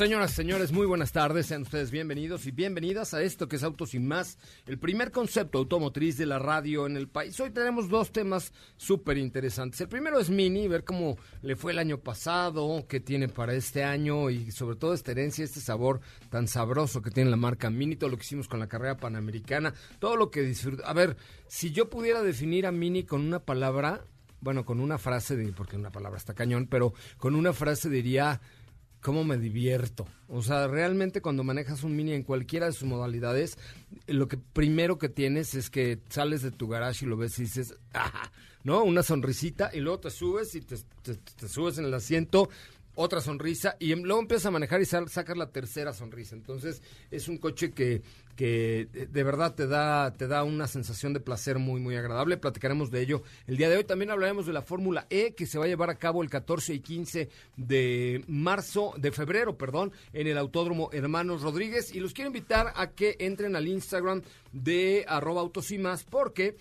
Señoras y señores, muy buenas tardes. Sean ustedes bienvenidos y bienvenidas a esto que es Autos y Más, el primer concepto automotriz de la radio en el país. Hoy tenemos dos temas súper interesantes. El primero es Mini, ver cómo le fue el año pasado, qué tiene para este año y sobre todo esta herencia, este sabor tan sabroso que tiene la marca Mini, todo lo que hicimos con la carrera panamericana, todo lo que disfruta. A ver, si yo pudiera definir a Mini con una palabra, bueno, con una frase, porque una palabra está cañón, pero con una frase diría cómo me divierto. O sea, realmente cuando manejas un mini en cualquiera de sus modalidades, lo que primero que tienes es que sales de tu garage y lo ves y dices, ¡ah! ¿no? Una sonrisita y luego te subes y te, te subes en el asiento otra sonrisa y em, luego empiezas a manejar y sacas la tercera sonrisa. Entonces es un coche que, que de verdad te da, te da una sensación de placer muy, muy agradable. Platicaremos de ello el día de hoy. También hablaremos de la Fórmula E que se va a llevar a cabo el 14 y 15 de marzo, de febrero, perdón, en el Autódromo Hermanos Rodríguez. Y los quiero invitar a que entren al Instagram de arroba autos porque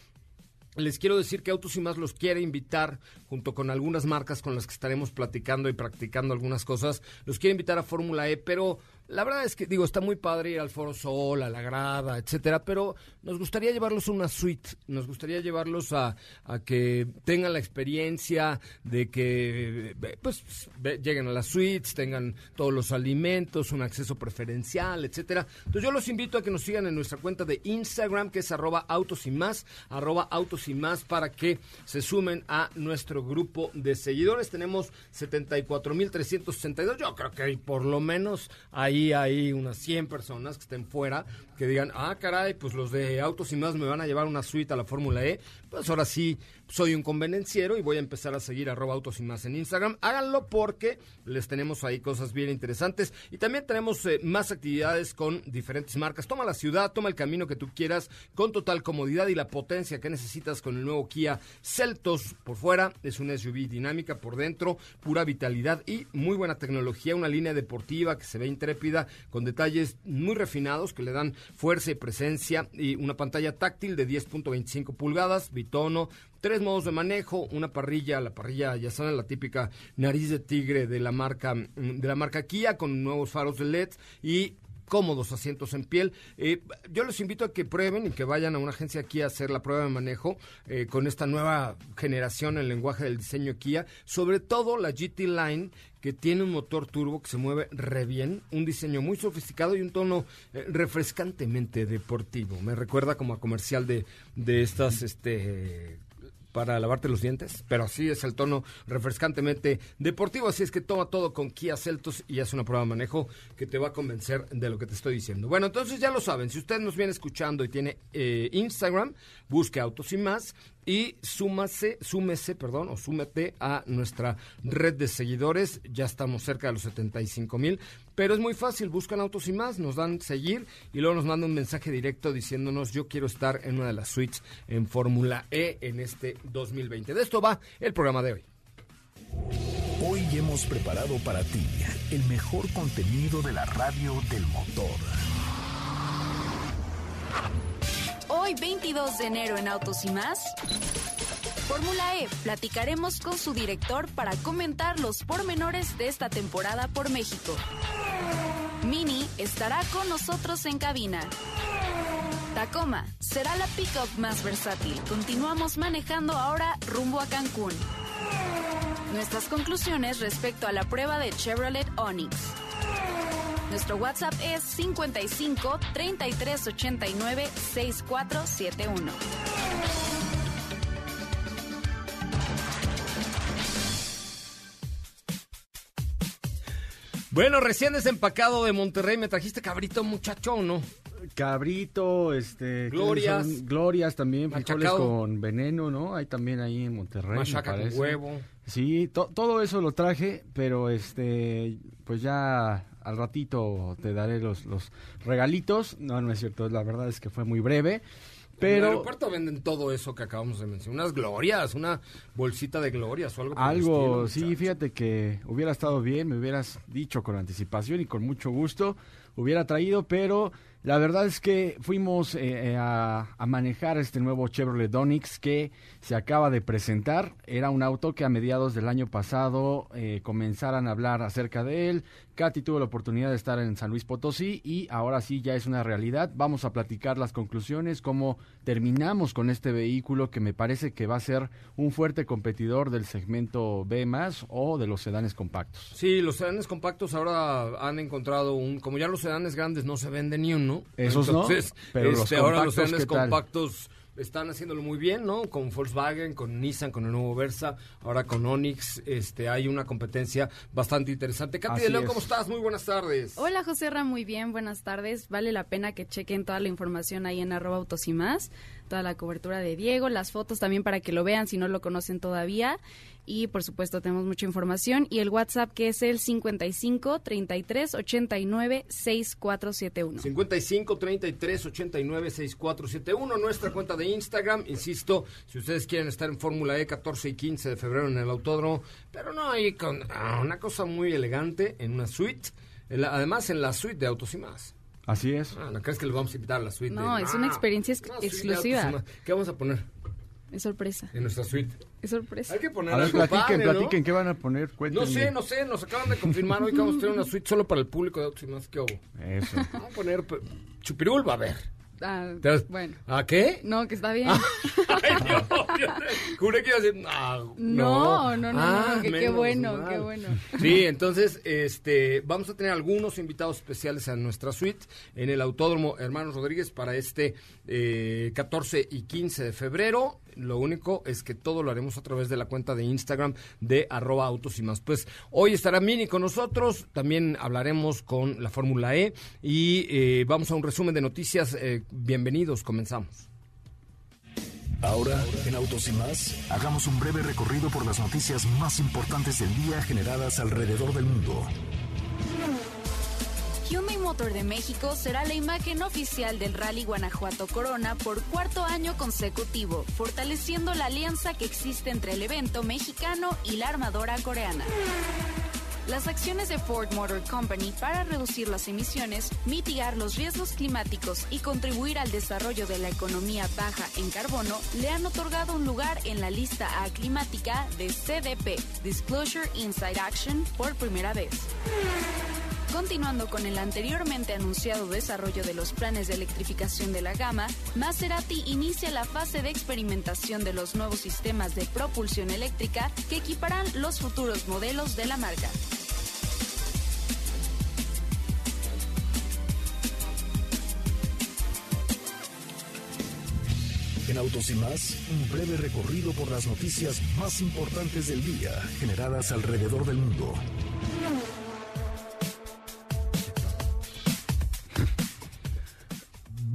les quiero decir que Autos y Más los quiere invitar, junto con algunas marcas con las que estaremos platicando y practicando algunas cosas, los quiere invitar a Fórmula E, pero la verdad es que, digo, está muy padre ir al Foro Sol, a la grada, etcétera, pero nos gustaría llevarlos a una suite, nos gustaría llevarlos a, que tengan la experiencia de que, pues, lleguen a las suites, tengan todos los alimentos, un acceso preferencial, etcétera. Entonces, yo los invito a que nos sigan en nuestra cuenta de Instagram, que es arroba autos y más, arroba autos y más, para que se sumen a nuestro grupo de seguidores. Tenemos 74.362, yo creo que hay por lo menos ahí hay unas 100 personas que estén fuera que digan, ah, caray, pues los de Autos y Más me van a llevar una suite a la Fórmula E, pues ahora sí soy un convenenciero y voy a empezar a seguir arroba Autos y Más en Instagram. Háganlo porque les tenemos ahí cosas bien interesantes y también tenemos eh, más actividades con diferentes marcas. Toma la ciudad, toma el camino que tú quieras con total comodidad y la potencia que necesitas con el nuevo Kia Celtos por fuera. Es una SUV dinámica por dentro, pura vitalidad y muy buena tecnología, una línea deportiva que se ve intrépida con detalles muy refinados que le dan fuerza y presencia y una pantalla táctil de 10.25 pulgadas, bitono, tres modos de manejo, una parrilla, la parrilla ya saben la típica nariz de tigre de la marca de la marca Kia con nuevos faros de LED y cómodos asientos en piel. Eh, yo les invito a que prueben y que vayan a una agencia Kia a hacer la prueba de manejo eh, con esta nueva generación en lenguaje del diseño Kia, sobre todo la GT Line que tiene un motor turbo que se mueve re bien, un diseño muy sofisticado y un tono eh, refrescantemente deportivo. Me recuerda como a comercial de, de estas este para lavarte los dientes, pero así es el tono refrescantemente deportivo, así es que toma todo con Kia Celtos y haz una prueba de manejo que te va a convencer de lo que te estoy diciendo. Bueno, entonces ya lo saben, si usted nos viene escuchando y tiene eh, Instagram, busque Autos y Más y súmase, súmese, perdón, o súmete a nuestra red de seguidores. Ya estamos cerca de los 75 mil, pero es muy fácil, buscan Autos y más, nos dan seguir y luego nos mandan un mensaje directo diciéndonos yo quiero estar en una de las suites en Fórmula E en este 2020. De esto va el programa de hoy. Hoy hemos preparado para ti el mejor contenido de la radio del motor. Hoy 22 de enero en Autos y más. Fórmula E, platicaremos con su director para comentar los pormenores de esta temporada por México. Mini estará con nosotros en cabina. Tacoma será la pickup más versátil. Continuamos manejando ahora rumbo a Cancún. Nuestras conclusiones respecto a la prueba de Chevrolet Onix. Nuestro WhatsApp es 55 33 89 6471. Bueno, recién desempacado de Monterrey, me trajiste cabrito muchacho, ¿o no? Cabrito, este... Glorias. son? Glorias también, frijoles Machacado. con veneno, ¿no? Hay también ahí en Monterrey, me Machaca con parece. huevo. Sí, to- todo eso lo traje, pero este, pues ya al ratito te daré los, los regalitos. No, no es cierto, la verdad es que fue muy breve. En el Pero aeropuerto venden todo eso que acabamos de mencionar. Unas glorias, una bolsita de glorias o algo por el algo, estilo, sí, fíjate que hubiera estado bien, me hubieras dicho con anticipación y con mucho gusto, hubiera traído, pero la verdad es que fuimos eh, eh, a, a manejar este nuevo Chevrolet Onix que se acaba de presentar. Era un auto que a mediados del año pasado eh, comenzaran a hablar acerca de él. Katy tuvo la oportunidad de estar en San Luis Potosí y ahora sí ya es una realidad. Vamos a platicar las conclusiones, cómo terminamos con este vehículo que me parece que va a ser un fuerte competidor del segmento B más o de los sedanes compactos. Sí, los sedanes compactos ahora han encontrado un... Como ya los sedanes grandes no se venden ni uno. Esos no, entonces, pero los este, ahora los compactos, sedanes ¿qué tal? compactos están haciéndolo muy bien, ¿no? Con Volkswagen, con Nissan, con el nuevo Versa, ahora con Onix, este, hay una competencia bastante interesante. Katy Así de León. ¿cómo estás? Muy buenas tardes. Hola José Ra, muy bien, buenas tardes. Vale la pena que chequen toda la información ahí en arroba autos y más, toda la cobertura de Diego, las fotos también para que lo vean si no lo conocen todavía. Y por supuesto tenemos mucha información y el WhatsApp que es el 55 33 89 6471. 55 33 89 6471, nuestra cuenta de Instagram. Insisto, si ustedes quieren estar en Fórmula E 14 y 15 de febrero en el autódromo, pero no ahí con ah, una cosa muy elegante en una suite. además, en la suite de Autos y más. Así es. Ah, ¿No crees que les vamos a invitar a la suite? No, de- es una Ah, experiencia ex- una exclusiva. ¿Qué vamos a poner Es sorpresa, en nuestra suite? es sorpresa. Hay que poner A ver, algo platiquen, padre, ¿no? platiquen, ¿qué van a poner? No sé, no sé, nos acaban de confirmar hoy que vamos a tener una suite solo para el público de Autos y más. ¿Qué hubo? Eso. Vamos a poner chupirul, va a ver. Ah, ¿Te has- bueno, ¿A qué? no, que está bien. Ay, Dios, yo te- juré que iba a decir, ah, No, no, no, Ah, no, que qué bueno, mal. qué bueno. Sí, entonces, este, vamos a tener algunos invitados especiales a nuestra suite en el Autódromo Hermanos Rodríguez para este eh, 14 y 15 de febrero. Lo único es que todo lo haremos a través de la cuenta de Instagram de arroba autos y más. Pues hoy estará Mini con nosotros, también hablaremos con la Fórmula E y eh, vamos a un resumen de noticias. Eh, bienvenidos, comenzamos. Ahora, en Autos y más, hagamos un breve recorrido por las noticias más importantes del día generadas alrededor del mundo. Hyundai Motor de México será la imagen oficial del Rally Guanajuato Corona por cuarto año consecutivo, fortaleciendo la alianza que existe entre el evento mexicano y la armadora coreana. Las acciones de Ford Motor Company para reducir las emisiones, mitigar los riesgos climáticos y contribuir al desarrollo de la economía baja en carbono le han otorgado un lugar en la lista A climática de CDP, Disclosure Inside Action, por primera vez. Continuando con el anteriormente anunciado desarrollo de los planes de electrificación de la gama, Maserati inicia la fase de experimentación de los nuevos sistemas de propulsión eléctrica que equiparán los futuros modelos de la marca. En Autos y más, un breve recorrido por las noticias más importantes del día generadas alrededor del mundo.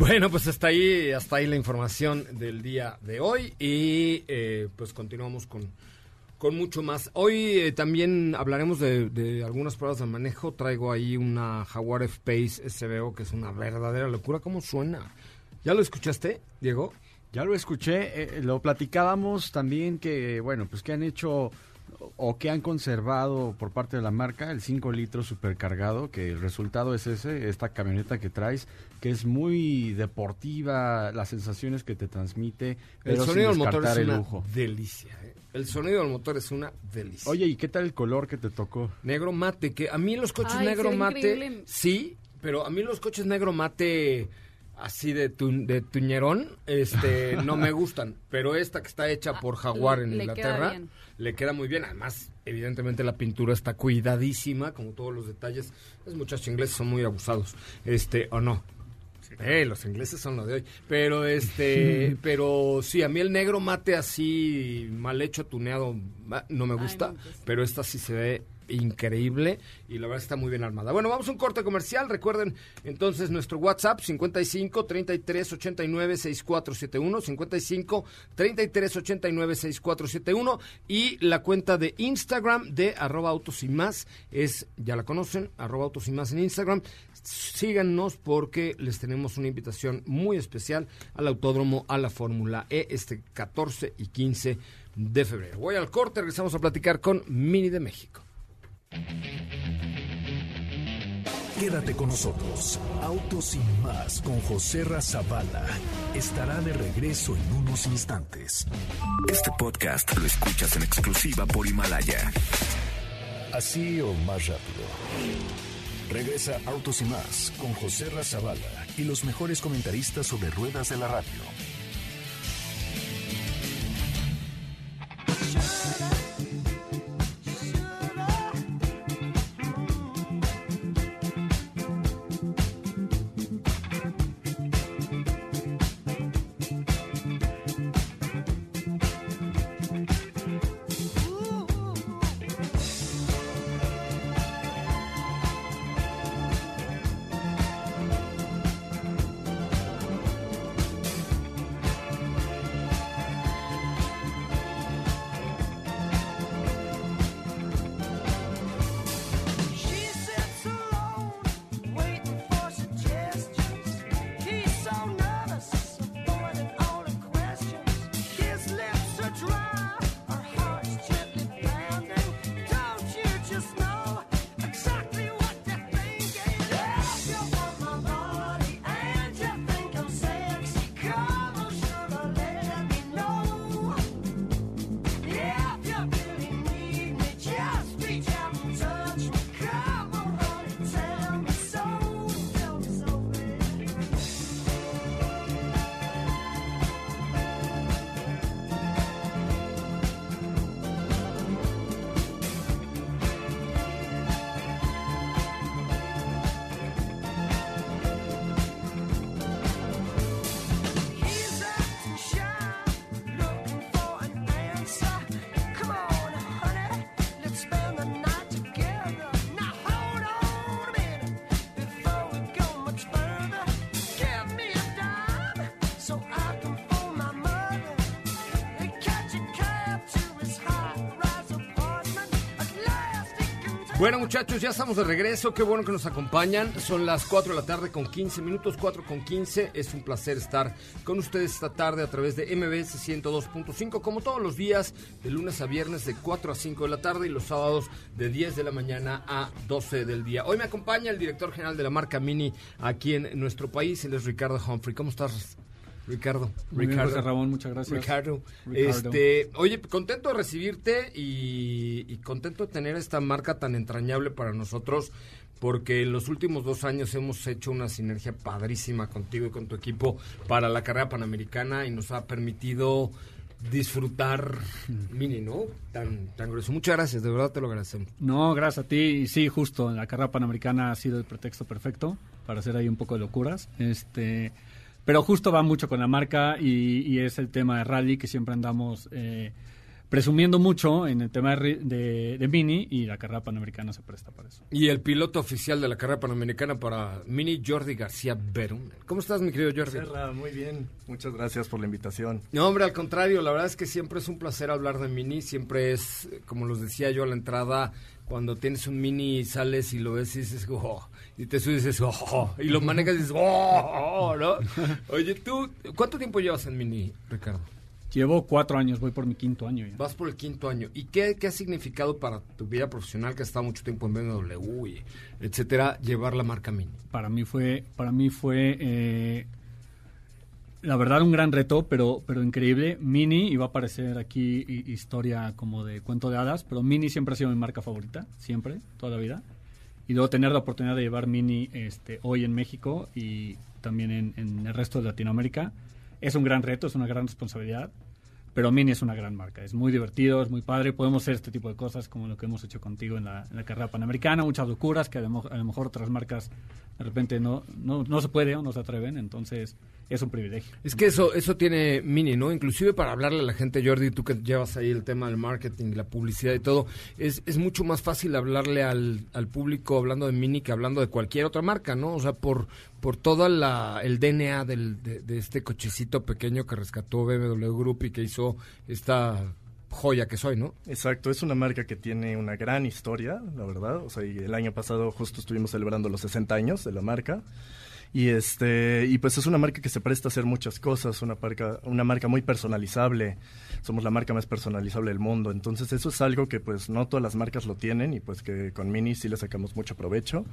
Bueno, pues hasta ahí, hasta ahí la información del día de hoy y eh, pues continuamos con, con mucho más. Hoy eh, también hablaremos de, algunas pruebas de manejo. Traigo ahí una Jaguar F-Pace SBO que es una verdadera locura. ¿Cómo suena? ¿Ya lo escuchaste, Diego? Ya lo escuché, eh, lo platicábamos también que, bueno, pues que han hecho o que han conservado por parte de la marca el 5 litros supercargado, que el resultado es ese, esta camioneta que traes, que es muy deportiva, las sensaciones que te transmite, El pero sonido del motor es una lujo. delicia. ¿eh? El sonido del motor es una delicia. Oye, ¿y qué tal el color que te tocó? Negro mate, que a mí los coches Ay, negro mate, increíble. sí, pero a mí los coches negro mate así de, tu, de tuñerón, este, no me gustan. Pero esta que está hecha por Jaguar en le Inglaterra. Le queda muy bien. Además, evidentemente la pintura está cuidadísima, como todos los detalles. Los muchachos ingleses son muy abusados, este, o no. Eh, los ingleses son lo de hoy. Pero este, pero sí, a mí el negro mate así mal hecho, tuneado, ah, no me gusta. no, pues. Pero esta sí se ve increíble y la verdad está muy bien armada. Bueno, vamos a un corte comercial. Recuerden entonces nuestro WhatsApp 55 33 89 6471 55 33 89 6471 y la cuenta de Instagram de arroba autos y más es, ya la conocen, arroba autos y más en Instagram. Síganos porque les tenemos una invitación muy especial al autódromo a la Fórmula E este 14 y 15 de febrero. Voy al corte, regresamos a platicar con Mini de México. Quédate con nosotros. Autos sin más con José Razabala. Estará de regreso en unos instantes. Este podcast lo escuchas en exclusiva por Himalaya. Así o más rápido. Regresa Autos y más con José Razabala y los mejores comentaristas sobre ruedas de la radio. Bueno muchachos, ya estamos de regreso, qué bueno que nos acompañan. Son las 4 de la tarde con 15 minutos, 4 con 15. Es un placer estar con ustedes esta tarde a través de MBS 102.5, como todos los días, de lunes a viernes de 4 a 5 de la tarde y los sábados de 10 de la mañana a 12 del día. Hoy me acompaña el director general de la marca Mini aquí en nuestro país, él es Ricardo Humphrey. ¿Cómo estás, Ricardo? Muy Ricardo. Ramón, muchas gracias. Ricardo. Ricardo. Este, oye, contento de recibirte y, y contento de tener esta marca tan entrañable para nosotros, porque en los últimos dos años hemos hecho una sinergia padrísima contigo y con tu equipo para la carrera panamericana y nos ha permitido disfrutar mini, ¿no? Tan, tan grueso. Muchas gracias, de verdad te lo agradecemos. No, gracias a ti. Sí, justo, la carrera panamericana ha sido el pretexto perfecto para hacer ahí un poco de locuras. Este, pero justo va mucho con la marca y, y es el tema de rally que siempre andamos eh, presumiendo mucho en el tema de, ri- de- de Mini y la carrera panamericana se presta para eso. Y el piloto oficial de la carrera panamericana para Mini, Jordi García Berum. ¿Cómo estás, mi querido Jordi? Serra, muy bien. Muchas gracias por la invitación. No, hombre, al contrario, la verdad es que siempre es un placer hablar de Mini, siempre es, eh, como los decía yo a la entrada, cuando tienes un Mini y sales y lo ves y dices, oh, y te subes y dices, oh, y lo manejas y dices, oh, ¿no? Oye, tú, ¿cuánto tiempo llevas en Mini, Ricardo? Llevo cuatro años, voy por mi quinto año ya. Vas por el quinto año. ¿Y qué, qué ha significado para tu vida profesional, que has estado mucho tiempo en BMW, y etcétera, llevar la marca Mini? Para mí fue, para mí fue eh, la verdad un gran reto, pero, pero increíble. Mini, iba a aparecer aquí hi- historia como de cuento de hadas, pero Mini siempre ha sido mi marca favorita, siempre, toda la vida. Y luego tener la oportunidad de llevar Mini este, hoy en México y también en, en el resto de Latinoamérica es un gran reto, es una gran responsabilidad. Pero Mini es una gran marca, es muy divertido, es muy padre. Podemos hacer este tipo de cosas como lo que hemos hecho contigo en la, en la carrera panamericana, muchas locuras que a lo, a lo mejor otras marcas de repente no, no, no se puede o no se atreven. Entonces es un privilegio. Es que eso, eso tiene Mini, ¿no? Inclusive para hablarle a la gente, Jordi, tú que llevas ahí el tema del marketing, la publicidad y todo, es, es mucho más fácil hablarle al, al público hablando de Mini que hablando de cualquier otra marca, ¿no? O sea, por, por todo el DNA del, de, de este cochecito pequeño que rescató BMW Group y que hizo esta joya que soy, ¿no? Exacto, es una marca que tiene una gran historia, la verdad. O sea, y el año pasado justo estuvimos celebrando los 60 años de la marca. Y este y pues es una marca que se presta a hacer muchas cosas, una marca una marca muy personalizable. Somos la marca más personalizable del mundo, entonces eso es algo que pues no todas las marcas lo tienen y pues que con Mini sí le sacamos mucho provecho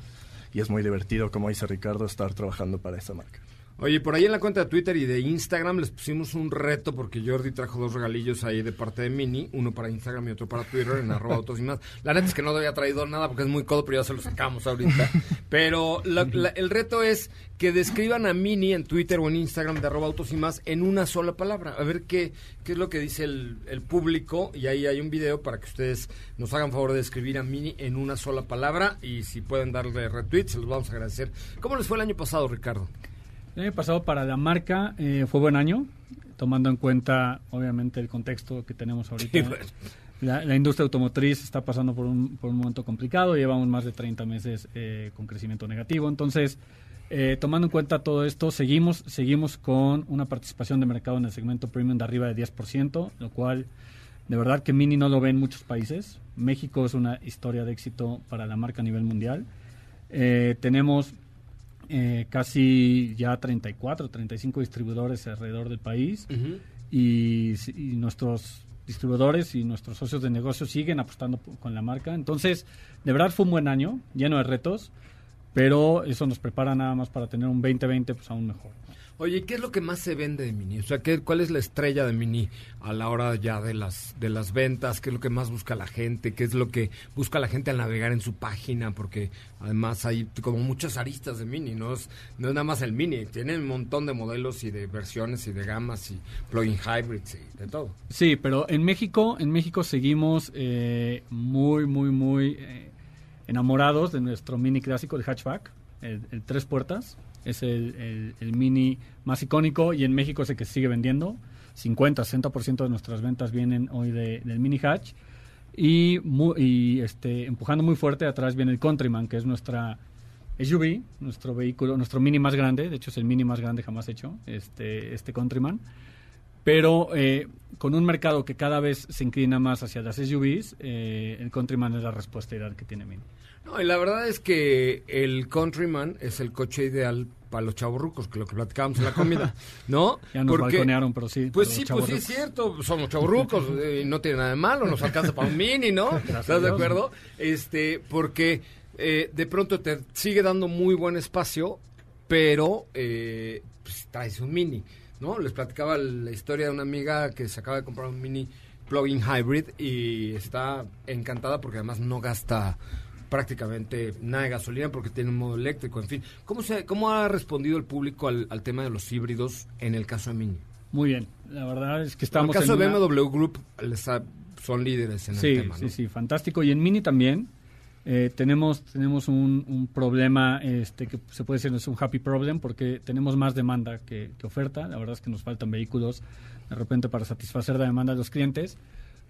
y es muy divertido como dice Ricardo estar trabajando para esa marca. Oye, por ahí en la cuenta de Twitter y de Instagram les pusimos un reto porque Jordi trajo dos regalillos ahí de parte de Mini, uno para Instagram y otro para Twitter en arroba autos y más. La neta es que no había traído nada porque es muy codo, pero ya se lo sacamos ahorita. Pero la- la- el reto es que describan a Mini en Twitter o en Instagram de arroba autos y más en una sola palabra. A ver qué, qué es lo que dice el, el público y ahí hay un video para que ustedes nos hagan favor de escribir a Mini en una sola palabra y si pueden darle retweet se los vamos a agradecer. ¿Cómo les fue el año pasado, Ricardo? El año pasado para la marca eh, fue buen año, tomando en cuenta obviamente el contexto que tenemos ahorita. Sí, bueno. la, la industria automotriz está pasando por un, por un momento complicado, llevamos más de 30 meses eh, con crecimiento negativo, entonces eh, tomando en cuenta todo esto, seguimos, seguimos con una participación de mercado en el segmento premium de arriba de 10%, lo cual de verdad que Mini no lo ve en muchos países. México es una historia de éxito para la marca a nivel mundial. Eh, tenemos eh, casi ya 34, 35 distribuidores alrededor del país. Y, y nuestros distribuidores y nuestros socios de negocio siguen apostando con la marca. Entonces, de verdad fue un buen año, lleno de retos, pero eso nos prepara nada más para tener un 2020 pues aún mejor. Oye, ¿y ¿qué es lo que más se vende de Mini? O sea, ¿qué, ¿cuál es la estrella de Mini a la hora ya de las de las ventas? ¿Qué es lo que más busca la gente? ¿Qué es lo que busca la gente al navegar en su página? Porque además hay como muchas aristas de Mini, no es, no es nada más el Mini, tienen un montón de modelos y de versiones y de gamas y plug-in hybrids y de todo. Sí, pero en México, en México seguimos eh, muy, muy, muy eh, enamorados de nuestro mini clásico, el hatchback, el, el tres puertas. Es el, el- el mini más icónico y en México es el que sigue vendiendo. 50, 60% de nuestras ventas vienen hoy de- del mini hatch. Y, y este, empujando muy fuerte atrás viene el Countryman, que es nuestra SUV, nuestro vehículo, nuestro mini más grande. De hecho, es el mini más grande jamás hecho, este, este Countryman pero eh, con un mercado que cada vez se inclina más hacia las SUVs, eh, el Countryman es la respuesta ideal que tiene Mini. No, y la verdad es que el Countryman es el coche ideal para los chavorrucos, que lo que platicábamos en la comida, ¿no? Ya nos balconearon, pero sí, Pues sí, pues sí es cierto, somos chavorrucos, eh, no tiene nada de malo, nos alcanza para un mini, ¿no? ¿Estás de acuerdo? Este, porque eh, de pronto te sigue dando muy buen espacio, pero eh, pues, traes un mini, ¿no? Les platicaba la historia de una amiga que se acaba de comprar un mini plug-in hybrid y está encantada porque además no gasta prácticamente nada de gasolina porque tiene un modo eléctrico, en fin. ¿Cómo, se, cómo ha respondido el público al, al tema de los híbridos en el caso de Mini? Muy bien, la verdad es que En estamos el caso en de una- BMW Group les ha- son líderes en sí, el tema, sí, ¿no? sí, fantástico. Y en Mini también eh, tenemos tenemos un, un problema este que se puede decir es un happy problem porque tenemos más demanda que, que oferta. La verdad es que nos faltan vehículos de repente para satisfacer la demanda de los clientes.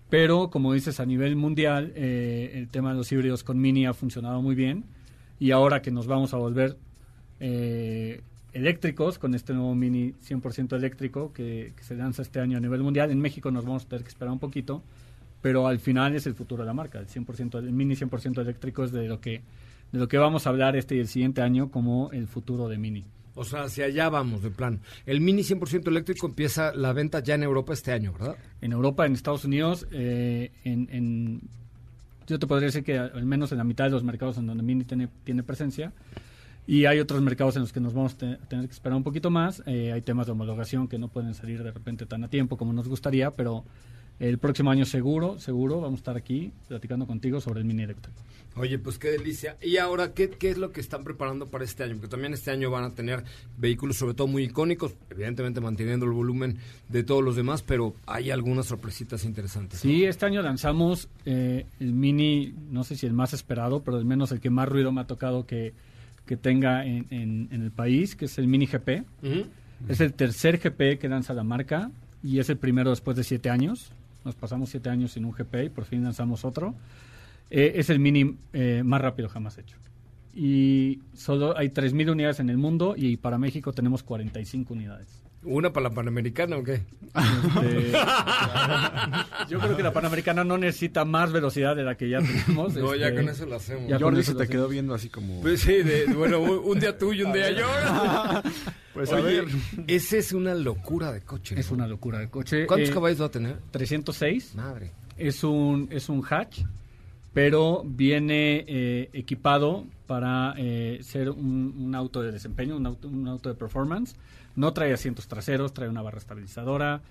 Pero, como dices, a nivel mundial, eh, el tema de los híbridos con Mini ha funcionado muy bien. Y ahora que nos vamos a volver eh, eléctricos con este nuevo Mini 100% eléctrico que, que se lanza este año a nivel mundial, en México nos vamos a tener que esperar un poquito. Pero al final es el futuro de la marca. El 100%, el Mini 100% eléctrico es de lo que de lo que vamos a hablar este y el siguiente año como el futuro de Mini. O sea, hacia allá vamos de plan. El Mini 100% eléctrico empieza la venta ya en Europa este año, ¿verdad? En Europa, en Estados Unidos, eh, en, en- yo te podría decir que al menos en la mitad de los mercados en donde Mini tiene, tiene presencia. Y hay otros mercados en los que nos vamos a te- tener que esperar un poquito más. Eh, hay temas de homologación que no pueden salir de repente tan a tiempo como nos gustaría, pero el próximo año seguro, seguro vamos a estar aquí platicando contigo sobre el Mini eléctrico. Oye, pues qué delicia. Y ahora, ¿qué, ¿qué es lo que están preparando para este año? Porque también este año van a tener vehículos sobre todo muy icónicos, evidentemente manteniendo el volumen de todos los demás, pero hay algunas sorpresitas interesantes. Sí, este año lanzamos eh, el Mini, no sé si el más esperado, pero al menos el que más ruido me ha tocado que, que tenga en, en- en el país, que es el Mini GP. Es el tercer GP que lanza la marca y es el primero después de siete años. Nos pasamos siete años sin un GP y por fin lanzamos otro. Eh, es el Mini eh, más rápido jamás hecho. Y solo hay 3.000 unidades en el mundo y para México tenemos 45 unidades. ¿Una para la Panamericana o qué? Este, yo creo que la Panamericana no necesita más velocidad de la que ya tenemos. No, ya este, con eso lo hacemos. ya Jordi eso se te quedó viendo así como... Pues sí, de- bueno, un, un día tú y un día yo. Pues a Oye, ver. ese es una locura de coche. Es ¿no? una locura de coche. ¿Cuántos Eh, caballos va a tener? 306. Madre. Es un, es un hatch, pero viene eh, equipado para eh, ser un, un auto de desempeño, un auto, un auto de performance. No trae asientos traseros, trae una barra estabilizadora,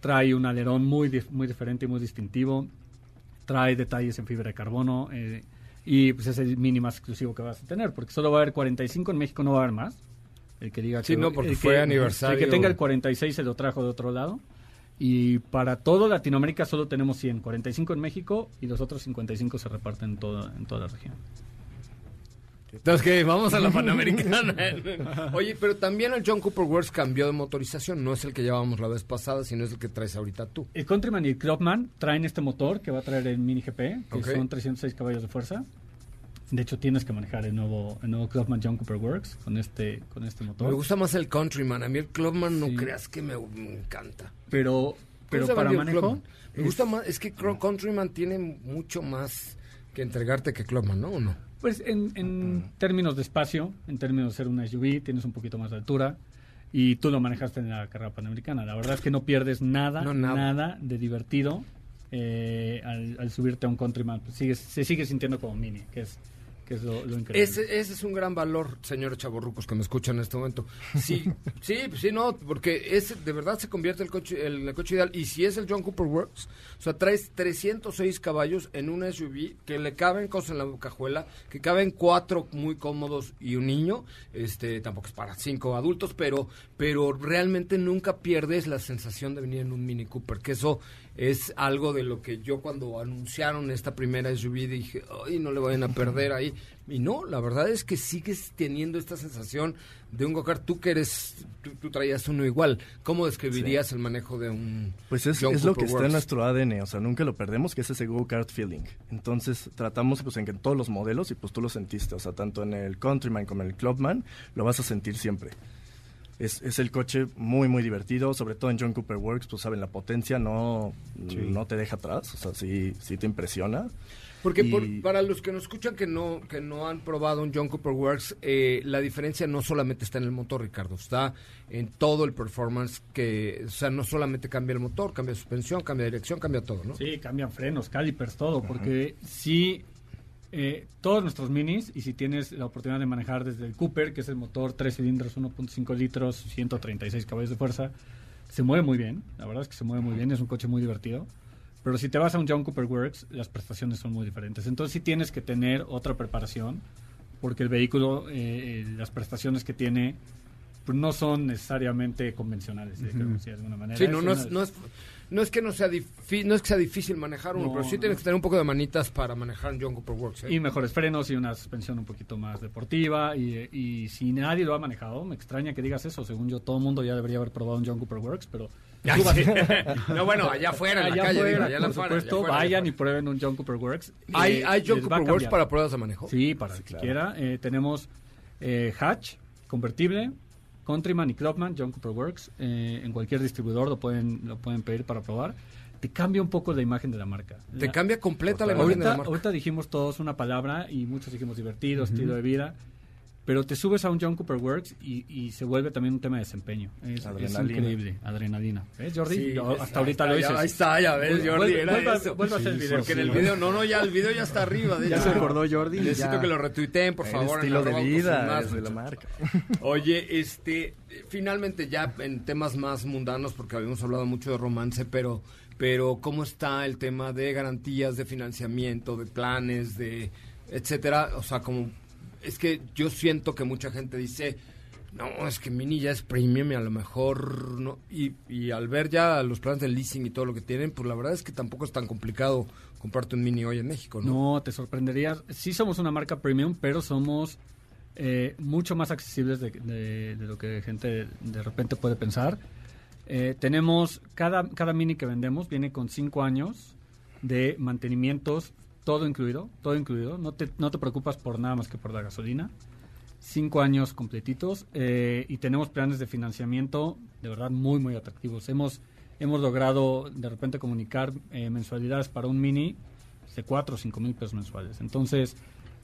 trae un alerón muy, dif- muy diferente y muy distintivo, trae detalles en fibra de carbono eh, y pues es el mini más exclusivo que vas a tener, porque solo va a haber 45, en México no va a haber más. El que diga Sí, que, no, porque fue que- aniversario. El que tenga el 46 se lo trajo de otro lado. Y para todo Latinoamérica solo tenemos 100, 45 en México y los otros 55 se reparten en toda, en toda la región. Entonces, que vamos a la Panamericana. Oye, pero también el John Cooper Works cambió de motorización. No es el que llevábamos la vez pasada, sino es el que traes ahorita tú. El Countryman y el Clubman traen este motor que va a traer el Mini GP, que son 306 caballos de fuerza. De hecho, tienes que manejar el nuevo, el nuevo Clubman John Cooper Works con este, con este motor. Me gusta más el Countryman. A mí el Clubman no Sí. creas que me, me encanta. Pero, pero ¿Cómo se para manejo... Clubman? Me gusta más. Es que Countryman tiene mucho más que entregarte que Clubman, ¿no? ¿O no? Pues en, en términos de espacio, en términos de ser una SUV, tienes un poquito más de altura y tú lo manejaste en la carrera panamericana. La verdad es que no pierdes nada, No, nada. nada. de divertido eh, al, al subirte a un Countryman. Pues sigues- se sigue sintiendo como mini, que es, que es lo, lo increíble. Ese, ese es un gran valor, señores chavorrucos que me escuchan en este momento. Sí, sí, sí, no, porque ese de verdad se convierte el coche, el, el coche ideal. Y si es el John Cooper Works, o sea, traes 306 caballos en una SUV que le caben cosas en la cajuela, que caben cuatro muy cómodos y un niño. Este, tampoco es para cinco adultos, pero, pero realmente nunca pierdes la sensación de venir en un Mini Cooper, que eso es algo de lo que yo cuando anunciaron esta primera SUV dije, ay, no le vayan a perder ahí. Y no, la verdad es que sigues teniendo esta sensación de un go-kart. Tú que eres, tú, tú traías uno igual. ¿Cómo describirías el manejo de un Pues es, John es lo que está en nuestro ADN, o sea, nunca lo perdemos, que es ese go-kart feeling. Entonces, tratamos pues en que en todos los modelos, y pues tú lo sentiste, o sea, tanto en el Countryman como en el Clubman, lo vas a sentir siempre. Es, es el coche muy, muy divertido, sobre todo en John Cooper Works, pues saben, la potencia no, no te deja atrás, o sea, sí, sí te impresiona. Porque Y- por- para los que nos escuchan que no que no han probado un John Cooper Works, eh, la diferencia no solamente está en el motor, Ricardo, está en todo el performance que, o sea, no solamente cambia el motor, cambia suspensión, cambia dirección, cambia todo, ¿no? Sí, cambian frenos, calipers, todo, porque si eh, todos nuestros minis, y si tienes la oportunidad de manejar desde el Cooper, que es el motor 3 cilindros, 1.5 litros, 136 caballos de fuerza, se mueve muy bien, la verdad es que se mueve muy bien, es un coche muy divertido. Pero si te vas a un John Cooper Works, las prestaciones son muy diferentes. Entonces sí tienes que tener otra preparación, porque el vehículo, eh, eh, las prestaciones que tiene, pues no son necesariamente convencionales, digamos, Ujú. de alguna manera. Sí, no, es, no, es, no es que no sea no es que sea difícil manejar uno, No, pero sí no. tienes que tener un poco de manitas para manejar un John Cooper Works. ¿eh? Y mejores frenos y una suspensión un poquito más deportiva. Y, y si nadie lo ha manejado, me extraña que digas eso. Según yo, todo el mundo ya debería haber probado un John Cooper Works, pero Ay, sí. No, bueno, allá afuera, en la Allá calle, afuera, digo, allá la por afuera, supuesto, allá vayan y prueben un John Cooper Works. ¿Hay, Eh, hay John Cooper Works para pruebas de manejo? Sí, para el que quiera. Eh, tenemos eh, Hatch, convertible, Countryman y Clubman, John Cooper Works. Eh, en cualquier distribuidor lo pueden, lo pueden pedir para probar. Te cambia un poco la imagen de la marca. Te La- cambia completa la imagen de ahorita, la marca. ahorita dijimos todos una palabra y muchos dijimos divertido, estilo de vida. Pero te subes a un John Cooper Works y, y se vuelve también un tema de desempeño. Es, es Adrenalina. increíble. Adrenalina. ¿Ves, Jordi? Sí, Yo- está- hasta ahorita está, lo ya- dices. Ahí está, ya ves, Vuelve- Jordi, era vuelva- eso. a hacer el video. Porque en el ¿no? video, no, no, ya el video ya está arriba. De Ya hecho. se acordó Jordi. Necesito ya. que lo retuiteen, por El favor. en estilo de vida de la marca. Oye, este, finalmente ya en temas más mundanos, porque habíamos hablado mucho de romance, pero, pero ¿cómo está el tema de garantías, de financiamiento, de planes, de etcétera? O sea, como es que yo siento que mucha gente dice, no, es que Mini ya es premium y a lo mejor no. Y, al ver ya los planes de leasing y todo lo que tienen, pues la verdad es que tampoco es tan complicado comprarte un Mini hoy en México, ¿no? No, te sorprenderías. Sí somos una marca premium, pero somos eh, mucho más accesibles de, de- de lo que gente de repente puede pensar. Eh, tenemos, cada, cada mini que vendemos viene con cinco años de mantenimientos, todo incluido, todo incluido. No te, no te preocupas por nada más que por la gasolina. Cinco años completitos eh, y tenemos planes de financiamiento de verdad muy, muy atractivos. Hemos, hemos logrado de repente comunicar eh, mensualidades para un mini de 4 o 5 mil pesos mensuales. Entonces,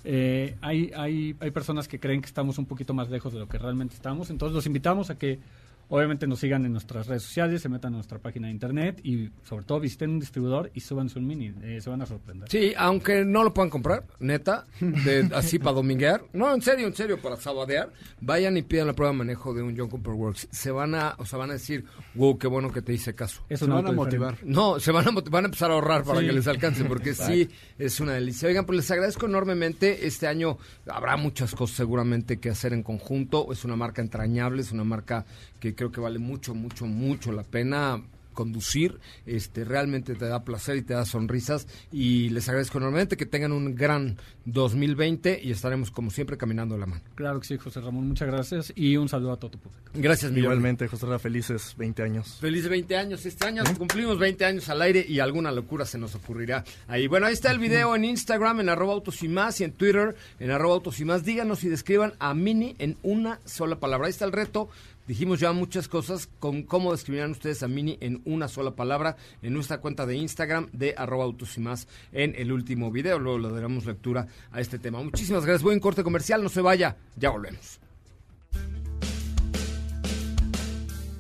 eh, hay, hay, hay personas que creen que estamos un poquito más lejos de lo que realmente estamos. Entonces, los invitamos a que obviamente nos sigan en nuestras redes sociales, se metan a nuestra página de internet y sobre todo visiten un distribuidor y suban su mini. Eh, se van a sorprender. Sí, aunque no lo puedan comprar, neta, de, así para dominguear. No, en serio, en serio, para sabadear. Vayan y pidan la prueba de manejo de un John Cooper Works. Se van a, o sea, van a decir, wow, qué bueno que te hice caso. Es Se van a diferente. motivar. No, se van a, van a empezar a ahorrar para Sí. que les alcance, porque sí es una delicia. Oigan, pues les agradezco enormemente. Este año habrá muchas cosas seguramente que hacer en conjunto. Es una marca entrañable, es una marca que creo que vale mucho, mucho, mucho la pena conducir, este realmente te da placer y te da sonrisas y les agradezco enormemente que tengan un gran 2020 y estaremos como siempre caminando la mano. Claro que sí, José Ramón. Muchas gracias y un saludo a todo tu público. Gracias, mi. Igualmente, José Rafa, felices 20 años. Feliz 20 años. Este año cumplimos 20 años al aire y alguna locura se nos ocurrirá ahí. Bueno, ahí está el video en Instagram, en arroba autos y más, y en Twitter, en arroba autos y más. Díganos y describan a Mini en una sola palabra. Ahí está el reto. Dijimos ya muchas cosas con cómo describirán ustedes a Mini en una sola palabra en nuestra cuenta de Instagram de arroba autos y más en el último video. Luego le daremos lectura a este tema. Muchísimas gracias. Voy en corte comercial. No se vaya. Ya volvemos.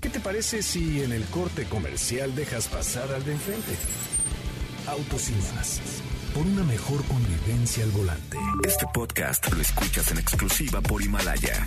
¿Qué te parece si en el corte comercial dejas pasar al de enfrente? Autos y más. Por una mejor convivencia al volante. Este podcast lo escuchas en exclusiva por Himalaya.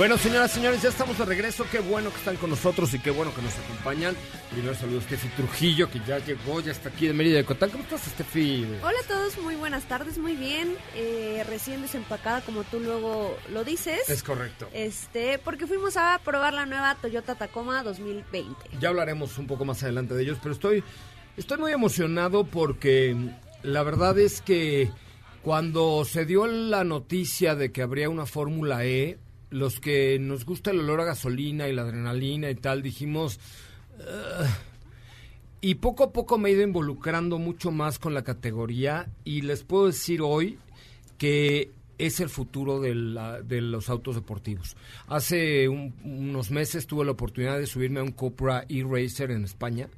Bueno, señoras y señores, ya estamos de regreso. Qué bueno que están con nosotros y qué bueno que nos acompañan. Primero saludo a Steffi Trujillo, que ya llegó, ya está aquí de Mérida de Cotán. ¿Cómo estás, Steffi? Hola a todos, muy buenas tardes, muy bien. Eh, recién desempacada, como tú luego lo dices. Es correcto. Este, porque fuimos a probar la nueva Toyota Tacoma 2020. Ya hablaremos un poco más adelante de ellos, pero estoy, estoy muy emocionado porque la verdad es que cuando se dio la noticia de que habría una Fórmula E, los que nos gusta el olor a gasolina y la adrenalina y tal, dijimos... Y poco a poco me he ido involucrando mucho más con la categoría y les puedo decir hoy que es el futuro de, la- de los autos deportivos. Hace un- unos meses tuve la oportunidad de subirme a un Cupra e-Racer en España,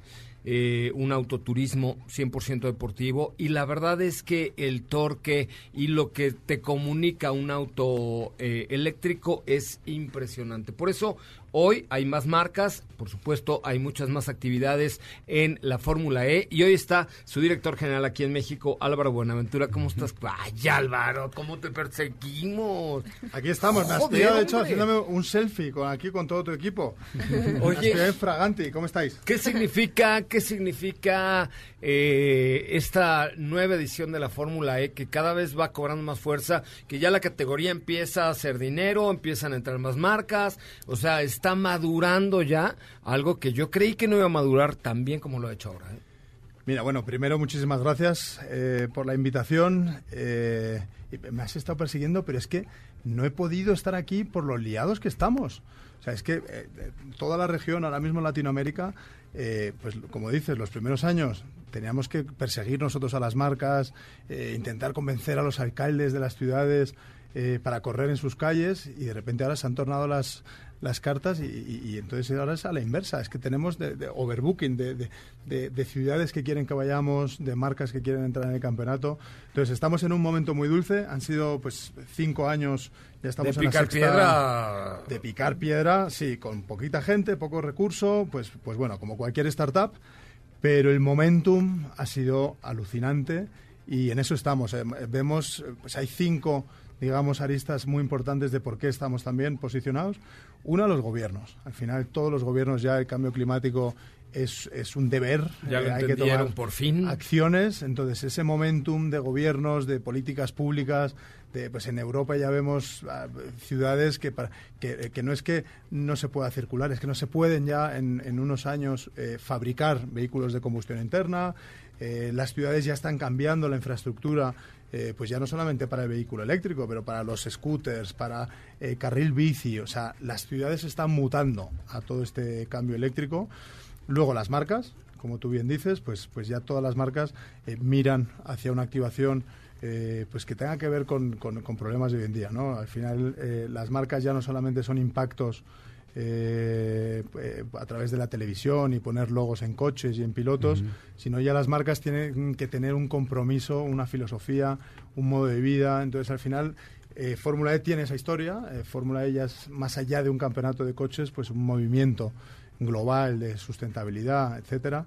eh, un autoturismo 100% deportivo, y la verdad es que el torque y lo que te comunica un auto eh, eléctrico es impresionante. Por eso Hoy hay más marcas, por supuesto, hay muchas más actividades en la Fórmula E y hoy está su director general aquí en México, Álvaro Buenaventura. ¿Cómo estás? Ay, Álvaro, ¿cómo te perseguimos? Aquí estamos, me has pillado, de hecho, haciéndome un selfie con, aquí con todo tu equipo. Oye. Fraganti, ¿cómo estáis? ¿Qué significa, qué significa eh, esta nueva edición de la Fórmula E que cada vez va cobrando más fuerza, que ya la categoría empieza a hacer dinero, empiezan a entrar más marcas, o sea, está madurando ya algo que yo creí que no iba a madurar tan bien como lo ha hecho ahora. ¿eh? Mira, bueno, primero muchísimas gracias eh, por la invitación. eh, me has estado persiguiendo, pero es que no he podido estar aquí por los liados que estamos. O sea, es que toda la región, ahora mismo en Latinoamérica, pues como dices, los primeros años teníamos que perseguir nosotros a las marcas, intentar convencer a los alcaldes de las ciudades para correr en sus calles y de repente ahora se han tornado las, las cartas y, y- y entonces ahora es a la inversa. Es que tenemos de, de overbooking de, de- de- de ciudades que quieren que vayamos, de marcas que quieren entrar en el campeonato. Entonces estamos en un momento muy dulce. Han sido pues cinco años, ya estamos De en la picar sexta- piedra. De picar piedra, sí, con poquita gente, poco recurso, pues, pues bueno, como cualquier startup. Pero el momentum ha sido alucinante y en eso estamos. Eh, Vemos, eh, pues hay cinco, digamos, aristas muy importantes de por qué estamos tan bien posicionados. Una, los gobiernos. Al final, todos los gobiernos ya el cambio climático es, es un deber. Ya Eh, hay que tomar por fin. acciones. Entonces, ese momentum de gobiernos, de políticas públicas, de, pues en Europa ya vemos ah, ciudades que, para- que, que no es que no se pueda circular, es que no se pueden ya en, en unos años eh, fabricar vehículos de combustión interna. Eh, las ciudades ya están cambiando la infraestructura, eh, pues ya no solamente para el vehículo eléctrico, pero para los scooters, para eh, carril bici. O sea, las ciudades están mutando a todo este cambio eléctrico. Luego las marcas, como tú bien dices, pues, pues ya todas las marcas eh, miran hacia una activación eh, pues que tenga que ver con, con- problemas de hoy en día. ¿no? Al final las marcas ya no solamente son impactos eh, eh, a través de la televisión y poner logos en coches y en pilotos, sino ya las marcas tienen que tener un compromiso, una filosofía, un modo de vida. Entonces al final eh, Fórmula E tiene esa historia. eh, Fórmula E ya es más allá de un campeonato de coches, pues un movimiento global de sustentabilidad, etcétera.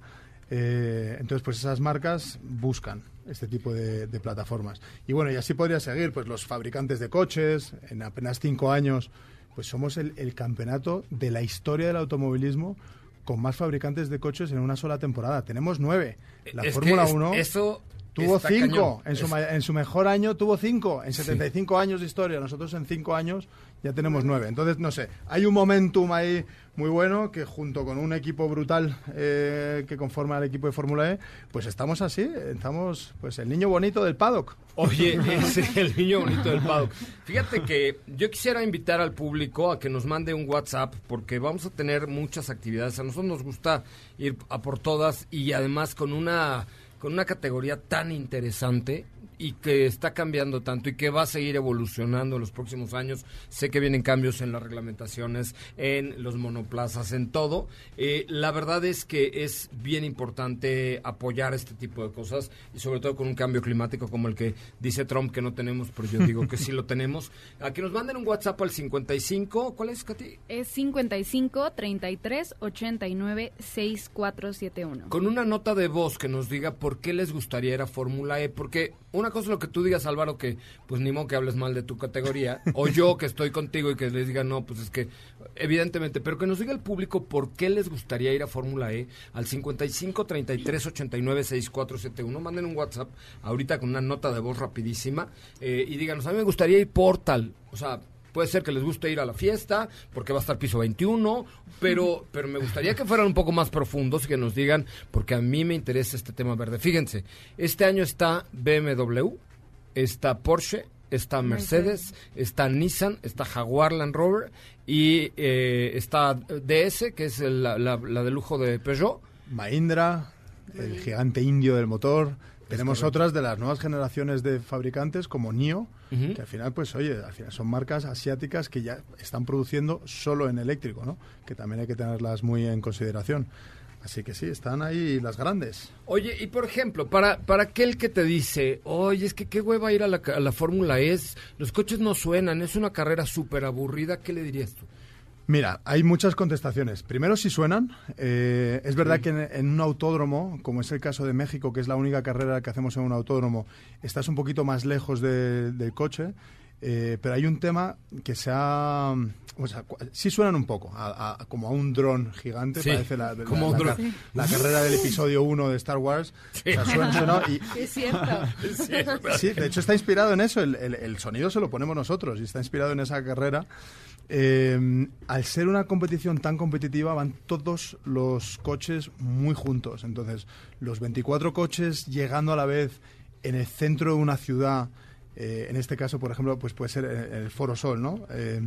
Entonces, pues esas marcas buscan este tipo de, de plataformas. Y bueno, y así podría seguir, pues los fabricantes de coches, en apenas cinco años, pues somos el, el campeonato de la historia del automovilismo con más fabricantes de coches en una sola temporada. Tenemos nueve. La Es Fórmula es- 1 eso tuvo está cinco. En su, en su mejor año tuvo cinco. En 75 años de historia. Nosotros en cinco años ya tenemos nueve. Entonces, no sé, hay un momentum ahí muy bueno que junto con un equipo brutal eh, que conforma el equipo de Fórmula E, pues estamos así, estamos pues el niño bonito del paddock. Oye, es el niño bonito del paddock. Fíjate que yo quisiera invitar al público a que nos mande un WhatsApp porque vamos a tener muchas actividades. A nosotros nos gusta ir a por todas y además con una con una categoría tan interesante y que está cambiando tanto y que va a seguir evolucionando en los próximos años. Sé que vienen cambios en las reglamentaciones, en los monoplazas, en todo. Eh, la verdad es que es bien importante apoyar este tipo de cosas y sobre todo con un cambio climático como el que dice Trump que no tenemos, pero yo digo que sí lo tenemos. A que nos manden un WhatsApp al 55. ¿Cuál es, Katy? Es 55 33 89 6471. Con una nota de voz que nos diga por qué les gustaría ir a Fórmula E, porque una cosa es lo que tú digas, Álvaro, que pues ni modo que hables mal de tu categoría, o yo que estoy contigo y que les diga, no, pues es que, evidentemente, pero que nos diga el público por qué les gustaría ir a Fórmula E al 55 33 89 6471. Manden un WhatsApp ahorita con una nota de voz rapidísima eh, y díganos, a mí me gustaría ir por tal, o sea, Puede ser que les guste ir a la fiesta, porque va a estar piso 21, pero, pero me gustaría que fueran un poco más profundos y que nos digan, porque a mí me interesa este tema verde. Fíjense, este año está BMW, está Porsche, está Mercedes, está Nissan, está Jaguar Land Rover y eh, está DS, que es el- la, la- la de lujo de Peugeot. Mahindra, el gigante indio del motor. Tenemos otras de las nuevas generaciones de fabricantes como NIO, Que al final, pues oye, al final son marcas asiáticas que ya están produciendo solo en eléctrico, ¿no? Que también hay que tenerlas muy en consideración. Así que sí, están ahí las grandes. Oye, y por ejemplo, para, para aquel que te dice, oye, es que qué hueva ir a la, a la Fórmula E, es, los coches no suenan, es una carrera súper aburrida, ¿qué le dirías tú? Mira, hay muchas contestaciones. Primero, si suenan. eh, es verdad que en, en un autódromo, como es el caso de México, que es la única carrera que hacemos en un autódromo, estás un poquito más lejos de- del coche. eh, pero hay un tema que se ha... O sea, sí suenan un poco, a- a- como a un dron gigante, Sí, parece la, la- como un la dron. la carrera del episodio 1 de Star Wars. Sí. O sea, suena- suena y- Es cierto. Sí, de hecho está inspirado en eso. El, el- el sonido se lo ponemos nosotros y está inspirado en esa carrera. Eh, al ser una competición tan competitiva, van todos los coches muy juntos. Entonces, los 24 coches llegando a la vez en el centro de una ciudad. eh, en este caso, por ejemplo, pues puede ser el Foro Sol, ¿no? Eh,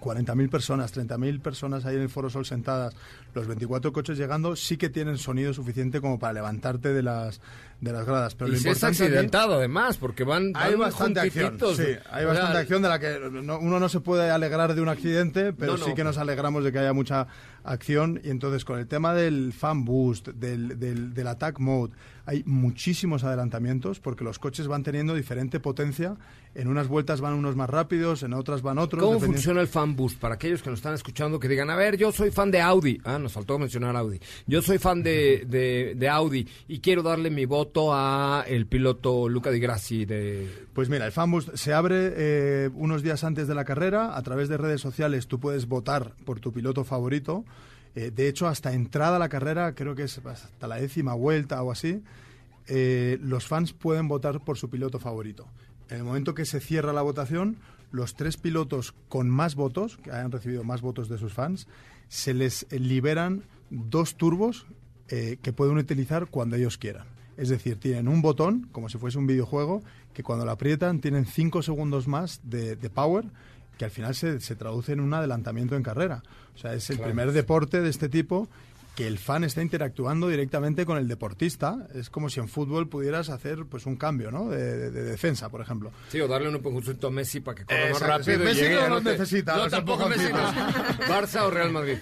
40.000 personas, 30.000 personas ahí en el Foro Sol sentadas, los 24 coches llegando, sí que tienen sonido suficiente como para levantarte de las, de las gradas. Pero y lo si es aquí- accidentado además, porque van, hay van bastante acción, sí, hay bastante acción de la que no- uno no se puede alegrar de un accidente, pero No, no. sí que nos alegramos de que haya mucha acción. Y entonces con el tema del fan boost, del, del, del attack mode, hay muchísimos adelantamientos porque los coches van teniendo diferente potencia. En unas vueltas van unos más rápidos, en otras van otros. ¿Cómo dependiendo- funciona el fan boost? Para aquellos que nos están escuchando, que digan, a ver, yo soy fan de Audi. Ah, nos faltó mencionar Audi. Yo soy fan de, de, de Audi y quiero darle mi voto a el piloto Luca Di Grassi de... Pues mira, el Fanboost se abre eh, unos días antes de la carrera. A través de redes sociales tú puedes votar por tu piloto favorito. Eh, de hecho, hasta entrada a la carrera, creo que es hasta la décima vuelta o así, eh, los fans pueden votar por su piloto favorito. En el momento que se cierra la votación, los tres pilotos con más votos, que hayan recibido más votos de sus fans, se les liberan dos turbos eh, que pueden utilizar cuando ellos quieran. Es decir, tienen un botón, como si fuese un videojuego, que cuando lo aprietan tienen cinco segundos más de power, que al final se, se traduce en un adelantamiento en carrera. O sea, es el Claro. primer deporte de este tipo que el fan está interactuando directamente con el deportista. Es como si en fútbol pudieras hacer pues un cambio ¿no? de, de- de defensa, por ejemplo. Sí, o darle un empujoncito a Messi para que corra más sí, rápido. y Messi llegue, no lo te- necesita, No, tampoco Messi. no. ¿Barça o Real Madrid?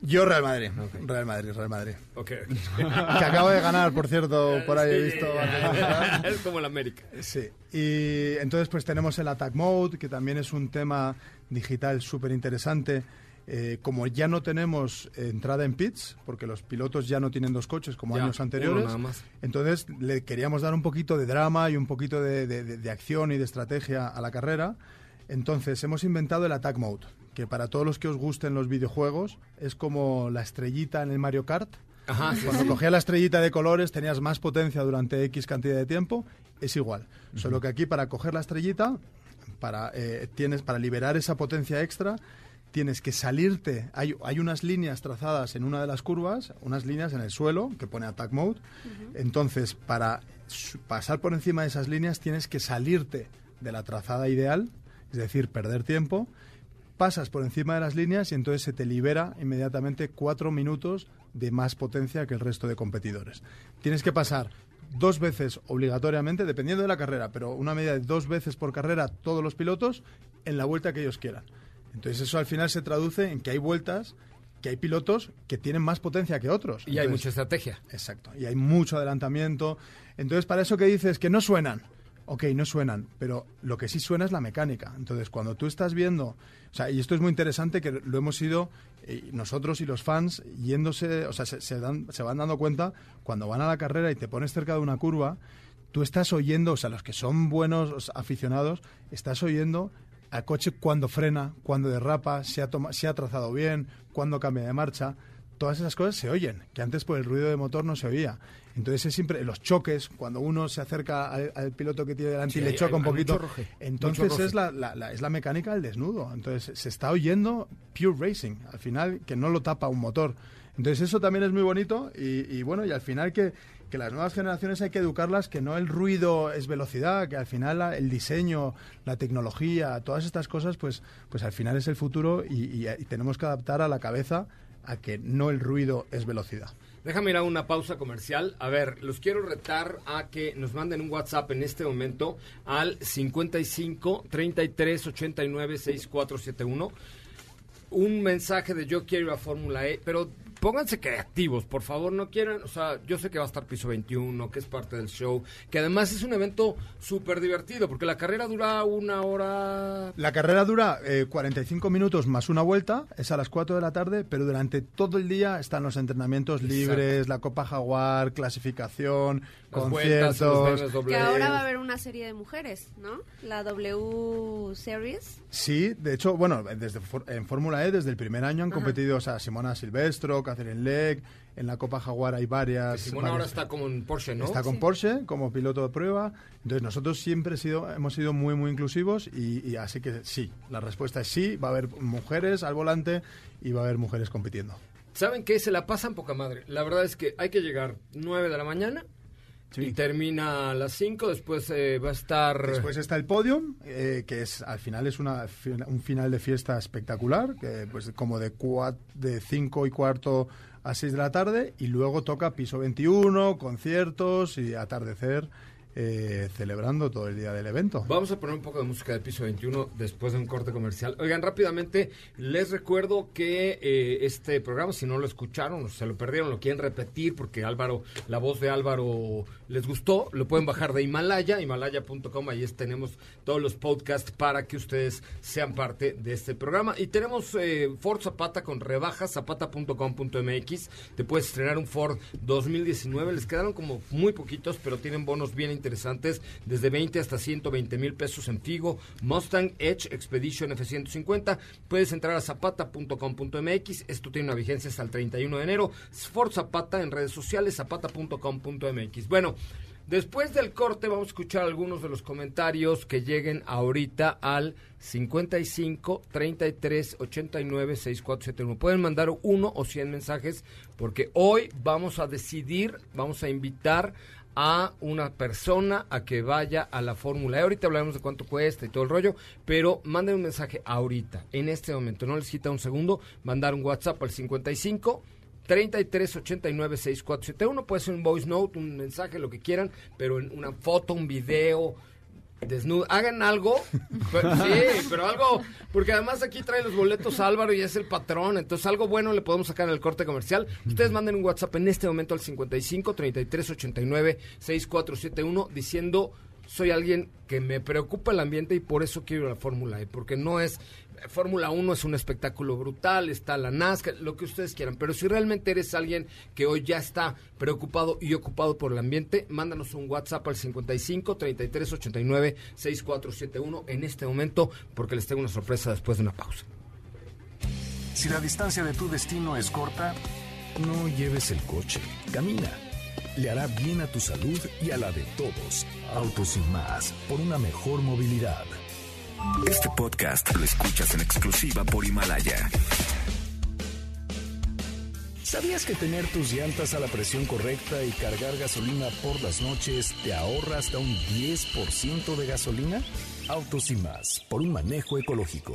Yo Real Madrid. Real Madrid, Real Madrid. Ok. que acabo de ganar, por cierto, por ahí he visto. Es como el América. Sí, y entonces pues tenemos el Attack Mode, que también es un tema digital súper interesante. Eh, como ya no tenemos entrada en pits, porque los pilotos ya no tienen dos coches como Ya, años anteriores, nada más. entonces le queríamos dar un poquito de drama y un poquito de, de- de- de acción y de estrategia a la carrera. Entonces hemos inventado el Attack Mode, que para todos los que os gusten los videojuegos es como la estrellita en el Mario Kart. Ajá, sí, Cuando sí. cogías la estrellita de colores tenías más potencia durante X cantidad de tiempo, es igual. Solo que aquí para coger la estrellita, para, eh, tienes, para liberar esa potencia extra, tienes que salirte. Hay, hay unas líneas trazadas en una de las curvas, unas líneas en el suelo que pone Attack Mode. Entonces, para pasar por encima de esas líneas tienes que salirte de la trazada ideal, es decir, perder tiempo. Pasas por encima de las líneas y entonces se te libera inmediatamente cuatro minutos de más potencia que el resto de competidores. Tienes que pasar dos veces obligatoriamente, dependiendo de la carrera, pero una media de dos veces por carrera todos los pilotos en la vuelta que ellos quieran. Entonces eso al final se traduce en que hay vueltas, que hay pilotos que tienen más potencia que otros. Y hay mucha estrategia. Exacto. Y hay mucho adelantamiento. Entonces, para eso que dices que no suenan. Ok, no suenan, pero lo que sí suena es la mecánica. Entonces, cuando tú estás viendo, o sea, y esto es muy interesante que lo hemos ido eh, nosotros y los fans yéndose, o sea, se, dan, se van dando cuenta cuando van a la carrera y te pones cerca de una curva, tú estás oyendo, o sea, los que son buenos aficionados, estás oyendo al coche cuando frena, cuando derrapa, si ha, toma- si ha trazado bien, cuando cambia de marcha. Todas esas cosas se oyen, que antes por el ruido de motor no se oía. Entonces es siempre los choques, cuando uno se acerca al, al piloto que tiene delante Sí, y le hay- choca un poquito, entonces es la, la- la- es la mecánica del desnudo. Entonces se está oyendo pure racing, al final que no lo tapa un motor. Entonces eso también es muy bonito y, y bueno, y al final que, que las nuevas generaciones hay que educarlas que no el ruido es velocidad, que al final la- el diseño, la tecnología, todas estas cosas, pues, pues al final es el futuro y, y- y tenemos que adaptar a la cabeza a que no el ruido es velocidad. Déjame ir a una pausa comercial. A ver, los quiero retar a que nos manden un WhatsApp en este momento al 55 33 89 6471. Un mensaje de yo quiero ir a Fórmula E, pero pónganse creativos, por favor, no quieran, o sea, yo sé que va a estar piso 21, que es parte del show, que además es un evento súper divertido, porque la carrera dura una hora... La carrera dura eh, 45 minutos más una vuelta, es a las 4 de la tarde, pero durante todo el día están los entrenamientos libres, la Copa Jaguar, clasificación, Las conciertos. Que ahora va a haber una serie de mujeres, ¿no? La W Series. Sí, de hecho, bueno, desde en Fórmula E desde el primer año han Ajá. competido o sea, Simona Silvestro, Catherine Legg, en la Copa Jaguar hay varias. Simón varias- ahora está como en Porsche, ¿no? Está con Porsche como piloto de prueba. Entonces nosotros siempre sido, hemos sido muy, muy inclusivos y, y así que sí, la respuesta es sí, va a haber mujeres al volante y va a haber mujeres compitiendo. ¿Saben qué? Se la pasan poca madre. La verdad es que hay que llegar 9 de la mañana y termina a las 5. Después eh, va a estar. Después está el podium, eh, que es al final es una, un final de fiesta espectacular, que pues como de cua- de 5 y cuarto a 6 de la tarde, y luego toca piso 21, conciertos y atardecer, eh, celebrando todo el día del evento. Vamos a poner un poco de música de piso 21 después de un corte comercial. Oigan, rápidamente, les recuerdo que eh, este programa, si no lo escucharon se lo perdieron, lo quieren repetir porque Álvaro, la voz de Álvaro les gustó, lo pueden bajar de Himalaya, himalaya.com, ahí tenemos todos los podcasts para que ustedes sean parte de este programa. Y tenemos eh, Ford Zapata con rebajas, zapata.com.mx, te puedes estrenar un Ford 2019, les quedaron como muy poquitos, pero tienen bonos bien interesantes, desde 20 hasta 120 mil pesos en Figo, Mustang Edge Expedition F-150, puedes entrar a zapata.com.mx, esto tiene una vigencia hasta el 31 de enero, Ford Zapata en redes sociales, zapata.com.mx. Bueno, Después del corte vamos a escuchar algunos de los comentarios que lleguen ahorita al 55 33 89 6471. Pueden mandar uno o 100 mensajes porque hoy vamos a decidir, vamos a invitar a una persona a que vaya a la Fórmula. Ahorita hablaremos de cuánto cuesta y todo el rollo, pero manden un mensaje ahorita, en este momento. No les quita un segundo, mandar un WhatsApp al 55 3389-6471. Puede ser un voice note, un mensaje, lo que quieran, pero en una foto, un video, desnudo. Hagan algo. Pero- sí, pero algo. Porque además aquí trae los boletos Álvaro y es el patrón. Entonces, algo bueno le podemos sacar en el corte comercial. Ustedes manden un WhatsApp en este momento al 55 33 89 6471 diciendo. Soy alguien que me preocupa el ambiente y por eso quiero la Fórmula E, porque no es Fórmula 1 es un espectáculo brutal, está la NASCAR, lo que ustedes quieran, pero si realmente eres alguien que hoy ya está preocupado y ocupado por el ambiente, mándanos un WhatsApp al 55 33 89 6471 en este momento, porque les tengo una sorpresa después de una pausa. Si la distancia de tu destino es corta, no lleves el coche, camina. Le hará bien a tu salud y a la de todos. Autos sin más, por una mejor movilidad. Este podcast lo escuchas en exclusiva por Himalaya. ¿Sabías que tener tus llantas a la presión correcta y cargar gasolina por las noches te ahorra hasta un 10% de gasolina? Autos y más, por un manejo ecológico.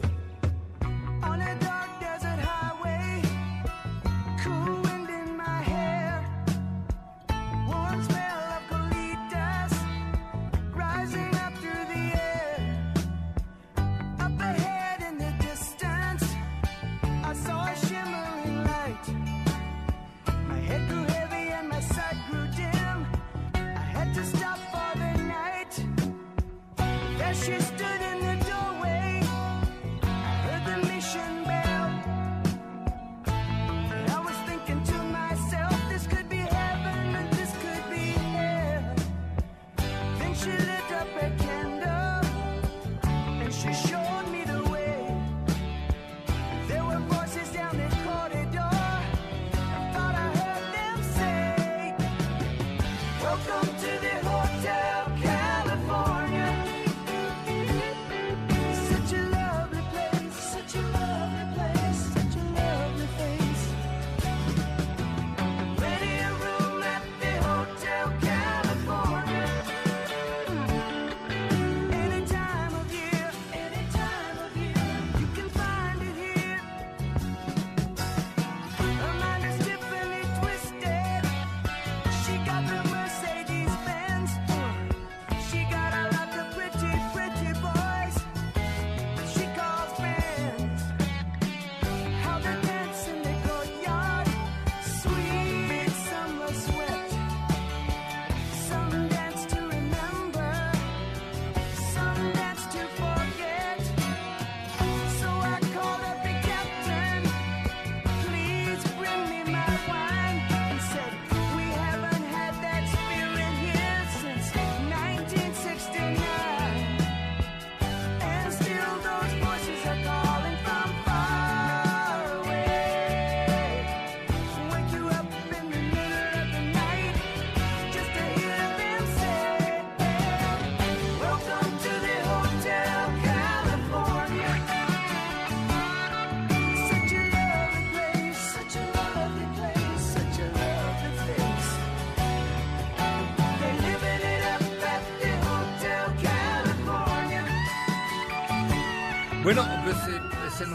On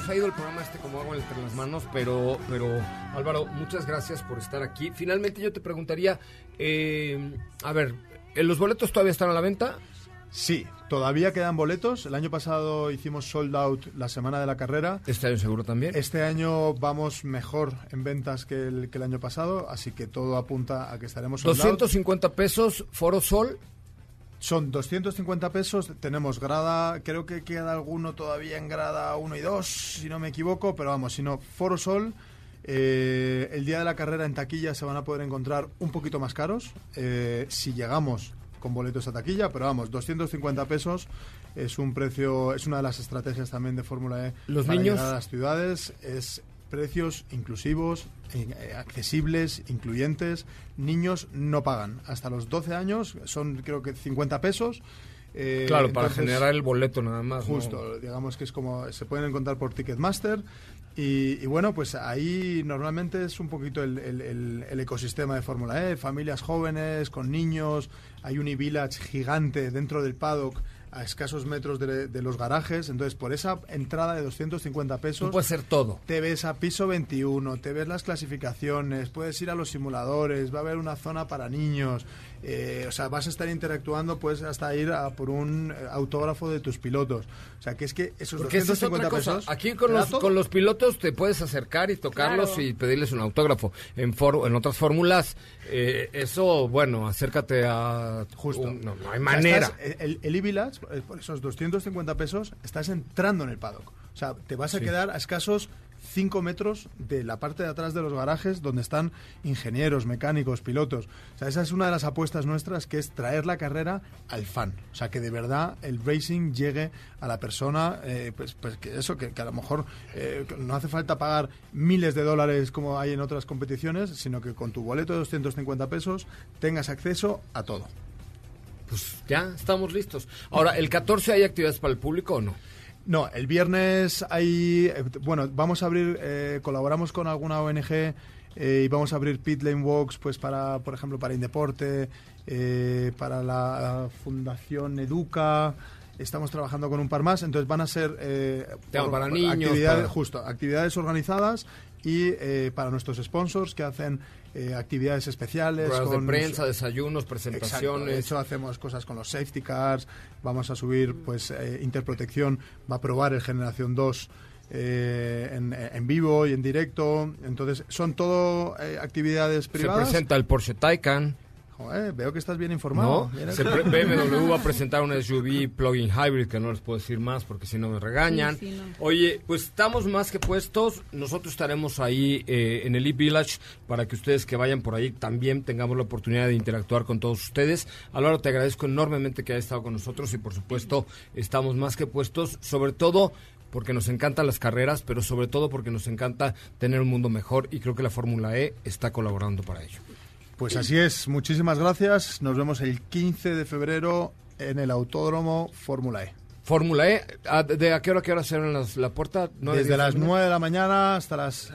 nos ha ido el programa este como agua entre las manos, pero, pero Álvaro, muchas gracias por estar aquí. Finalmente yo te preguntaría, eh, a ver, ¿eh, ¿los boletos todavía están a la venta? Sí, todavía quedan boletos. El año pasado hicimos sold out la semana de la carrera. Este año seguro también. Este año vamos mejor en ventas que el, que el año pasado, así que todo apunta a que estaremos sold out. 250 pesos, Foro Sol. Son 250 pesos, tenemos grada, creo que queda alguno todavía en grada 1 y 2, si no me equivoco, pero vamos, si no, Foro Sol, eh, el día de la carrera en taquilla se van a poder encontrar un poquito más caros, eh, si llegamos con boletos a taquilla, pero vamos, 250 pesos es un precio, es una de las estrategias también de Fórmula E Los para niños- a las ciudades, es precios inclusivos, eh, accesibles, incluyentes. Niños no pagan. Hasta los 12 años son creo que 50 pesos. Eh, claro, para entonces, generar el boleto nada más. ¿no? Justo, digamos que es como se pueden encontrar por Ticketmaster y, y bueno, pues ahí normalmente es un poquito el, el- el- el ecosistema de Fórmula E, familias jóvenes, con niños, hay un e-village gigante dentro del paddock a escasos metros de, de los garajes, entonces por esa entrada de 250 pesos Tú puedes hacer todo. te ves a piso 21, te ves las clasificaciones, puedes ir a los simuladores, va a haber una zona para niños, eh, o sea, vas a estar interactuando, puedes hasta ir a por un eh, autógrafo de tus pilotos. O sea, que es que esos Porque esa es otra 250 cosa. pesos... Aquí con los, con los pilotos te puedes acercar y tocarlos Claro. y pedirles un autógrafo. En for- en otras fórmulas, eh, eso, bueno, acércate a... Justo. un- no, no hay O sea, manera. estás- el el e-village, eh, por esos 250 pesos, estás entrando en el paddock. O sea, te vas a Sí. quedar a escasos 5 metros de la parte de atrás de los garajes donde están ingenieros, mecánicos, pilotos. O sea, esa es una de las apuestas nuestras que es traer la carrera al fan. O sea, que de verdad el racing llegue a la persona, eh, pues, pues que eso, que, a lo mejor eh, no hace falta pagar miles de dólares como hay en otras competiciones, sino que con tu boleto de 250 pesos tengas acceso a todo. Pues ya estamos listos. Ahora, ¿el 14 hay actividades para el público o no? No, el viernes hay, eh, bueno, vamos a abrir, eh, colaboramos con alguna ONG eh, y vamos a abrir pit lane walks, pues para, por ejemplo, para Indeporte, eh, para la Fundación Educa. Estamos trabajando con un par más, entonces van a ser eh, Tema or- para niños, actividades, para- justo, actividades organizadas y eh, para nuestros sponsors que hacen eh, actividades especiales. Ruedas de con- prensa, desayunos, Exacto. presentaciones. De hecho, hacemos cosas con los safety cars. Vamos a subir, pues, eh, Interprotección va a probar el Generación 2 eh, en, en vivo y en directo. Entonces, son todo eh, actividades Se privadas. presenta el Porsche Taycan. Joder, veo que estás bien informado. BMW va a presentar un SUV plug-in hybrid que no les puedo decir más porque si no me regañan. Sí, sí, no. Oye, pues estamos más que puestos. Nosotros estaremos ahí eh, en el e-Village para que ustedes que vayan por ahí también tengamos la oportunidad de interactuar con todos ustedes. Álvaro, te agradezco enormemente que hayas estado con nosotros y por supuesto estamos más que puestos, sobre todo porque nos encantan las carreras, pero sobre todo porque nos encanta tener un mundo mejor y creo que la Fórmula E está colaborando para ello. Pues así es. Muchísimas gracias. Nos vemos el 15 de febrero en el Autódromo Fórmula E. Fórmula E, ¿a, de, a qué hora, qué hora cierran las- la puerta? ¿Nueve, Desde las de la 9 de la mañana hasta las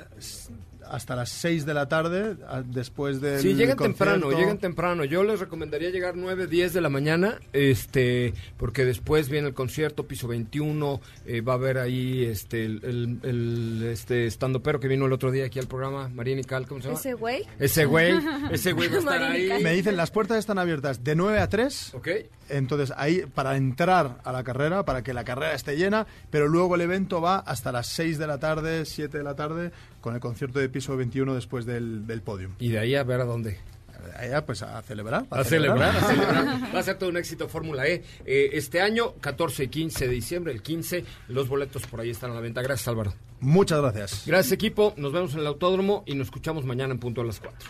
hasta las 6 de la tarde, después del Sí, lleguen concierto. temprano, lleguen temprano. Yo les recomendaría llegar 9, 10 de la mañana, este, porque después viene el concierto, piso 21, eh, va a haber ahí este, el, el, el, este estando pero que vino el otro día aquí al programa, María Nical, ¿cómo se llama? Ese güey. Ese güey, ese güey va a estar ahí. Me dicen, las puertas están abiertas de 9 a 3. Ok. Entonces, ahí para entrar a la carrera, para que la carrera esté llena, pero luego el evento va hasta las 6 de la tarde, 7 de la tarde, con el concierto de piso 21 después del, del podium. Y de ahí a ver a dónde. Allá, pues a celebrar. A celebrar, a celebrar. Va a ser todo un éxito Fórmula E. Eh, este año, 14 y 15 de diciembre, el 15, los boletos por ahí están a la venta. Gracias, Álvaro. Muchas gracias. Gracias, equipo. Nos vemos en el autódromo y nos escuchamos mañana en punto a las 4.